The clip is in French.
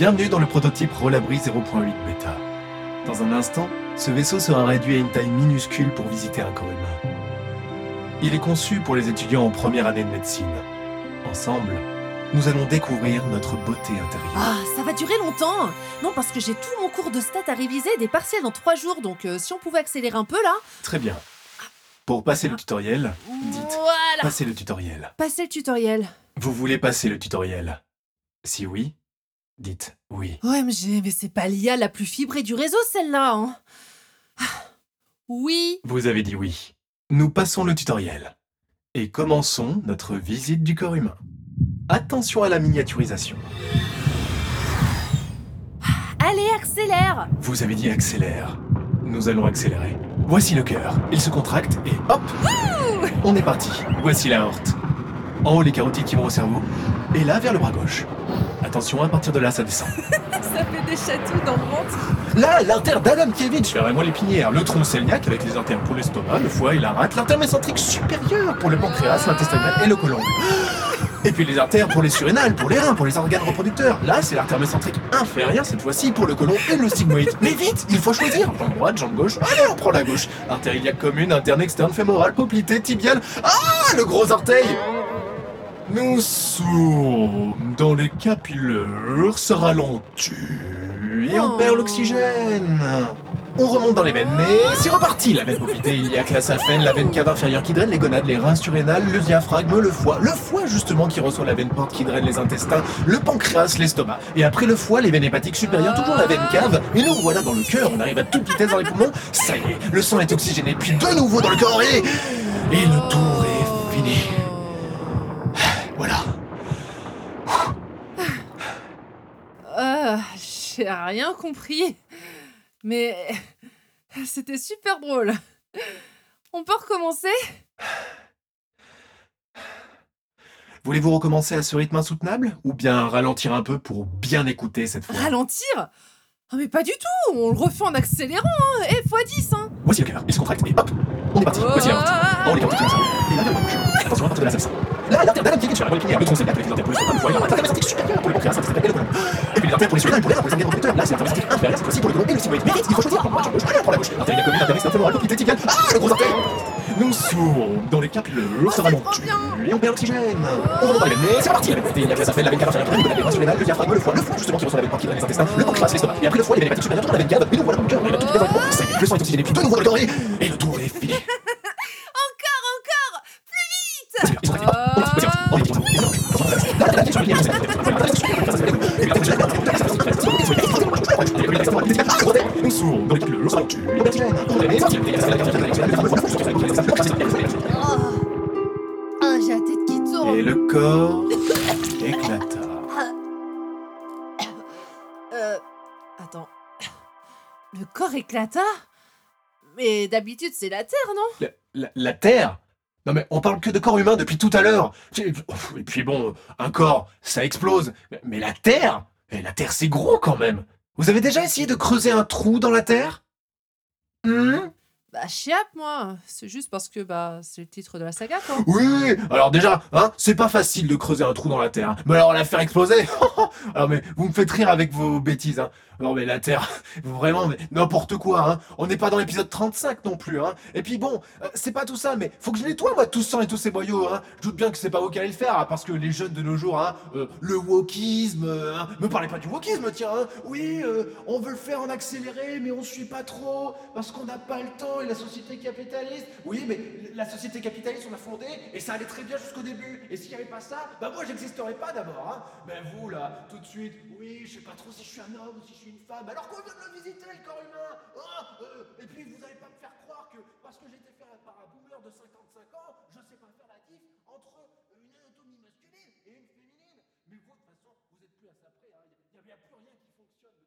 Bienvenue dans le prototype Rollabri 0.8 Beta. Dans un instant, ce vaisseau sera réduit à une taille minuscule pour visiter un corps humain. Il est conçu pour les étudiants en première année de médecine. Ensemble, nous allons découvrir notre beauté intérieure. Ah, ça va durer longtemps Non, parce que j'ai tout mon cours de stats à réviser, des partiels dans trois jours, donc euh, si on pouvait accélérer un peu là... Très bien. Pour passer le tutoriel, dites Voilà passer le tutoriel. Passer le tutoriel. Vous voulez passer le tutoriel? Si oui, dites oui. OMG, mais c'est pas l'IA la plus fibrée du réseau, celle-là hein. Ah, Oui Vous avez dit oui. Nous passons le tutoriel. Et commençons notre visite du corps humain. Attention à la miniaturisation. Allez, accélère Vous avez dit accélère. Nous allons accélérer. Voici le cœur. Il se contracte et hop On est parti. Voici la horte. En haut, les carotides qui vont au cerveau. Et là, vers le bras gauche. Attention, à partir de là, ça descend. Ça fait des chatouilles dans le ventre Là, l'artère d'Adam-Kiewicz fait vraiment l'épinière. Le tronc cœliaque avec les artères pour l'estomac, le foie et la rate. L'artère mésentrique supérieure pour le pancréas, l'intestin grêle et le côlon. Et puis les artères pour les surrénales, pour les reins, pour les organes reproducteurs. Là, c'est l'artère mésentrique inférieure, cette fois-ci pour le côlon et le sigmoïde. Mais vite, il faut choisir. Jambe droite, jambe gauche. Allez, on prend la gauche. Artère iliaque commune, interne, externe, fémorale, poplité, tibiale. Ah, le gros orteil Nous sommes dans les capillaires, se ralentit et on Oh. perd l'oxygène. On remonte dans les veines, mais c'est reparti La veine poplitée, iliaque, la saphène, la veine cave inférieure qui draine les gonades, les reins surrénales, le diaphragme, le foie. Le foie, justement, qui reçoit la veine porte qui draine les intestins, le pancréas, l'estomac. Et après le foie, les veines hépatiques supérieures, toujours la veine cave. Et nous voilà dans le cœur, on arrive à toute vitesse dans les poumons. Ça y est, le sang est oxygéné, puis de nouveau dans le corps et... Et le tour est fini. Voilà. Euh, j'ai rien compris. Mais c'était super drôle. On peut recommencer? Voulez-vous recommencer à ce rythme insoutenable? Ou bien ralentir un peu pour bien écouter cette fois? Ralentir? Ah mais pas du tout. On le refait en accélérant, hein. Eh, x10, hein. Voici le cœur, il se contracte et hop On est parti, voici la qui au cerveau. Et là, vers la de là, ça l'artère d'Adam-Kiewicz sur la le avec les pour l'estomac, le et la pour le puis pour les pour les pour. Là, c'est cette fois-ci pour le côlon et le sigmoïde. Il faut choisir. Gauche. Prend la gauche. Externe, fémorale, poplité, tibiale. Ah, le gros Nous sommes dans les capillaires, c'est. Et on perd l'oxygène. On remonte dans les veines, c'est. La veine poplitée, iliaque, la saphène, la veine cave inférieure qui surrénales, le diaphragme, le foie. Le foie, justement, qui la veine qui draine les intestins, le pancréas, l'estomac. Et après le foie, les veines hépatiques supérieures, toujours la veine cave. Et nous voilà dans le cœur, on dans. Ça y est, le sang est oxygéné, puis de nouveau dans le corps et... Et le tour est fini. Ah, j'ai la tête qui tourne Et le corps éclata. Euh... Attends. Le corps éclata? Mais d'habitude, c'est la Terre, non? La, la- la Terre? Non mais on parle que de corps humain depuis tout à l'heure. Et puis bon, un corps, ça explose. Mais- la Terre Et la Terre c'est gros quand même. Vous avez déjà essayé de creuser un trou dans la Terre? Hmm? Bah, chiape, moi C'est juste parce que, bah, c'est le titre de la saga, quoi Oui, alors déjà, hein, c'est pas facile de creuser un trou dans la Terre. Mais alors la faire exploser Alors mais vous me faites rire avec vos bêtises. Hein. Non mais la Terre, vraiment, mais n'importe quoi. Hein. On n'est pas dans l'épisode 35 non plus. Hein. Et puis bon, euh, c'est pas tout ça, mais faut que je nettoie moi tout ce sang et tous ces boyaux. Hein. Je doute bien que c'est pas vous qui allez le faire, hein, parce que les jeunes de nos jours, hein, euh, le wokisme, euh, hein, me parlez pas du wokisme, tiens. Hein. Oui, on veut le faire en accéléré, mais on suit pas trop, parce qu'on n'a pas le temps et la société capitaliste. Oui, mais la société capitaliste, on l'a fondée et ça allait très bien jusqu'au début. Et s'il n'y avait pas ça, bah moi j'existerais pas d'abord. Hein. Mais vous là, tout de suite, oui, je sais pas trop si je suis un homme ou si je suis une femme, alors qu'on vient de le visiter le corps humain. Oh, euh, et puis vous allez pas me faire croire que parce que j'ai été fait par un boomer de 55 ans, je sais pas faire la diff entre une anatomie masculine et une féminine. Mais vous, de toute façon, vous êtes plus à ça près. Il n'y a, plus rien qui fonctionne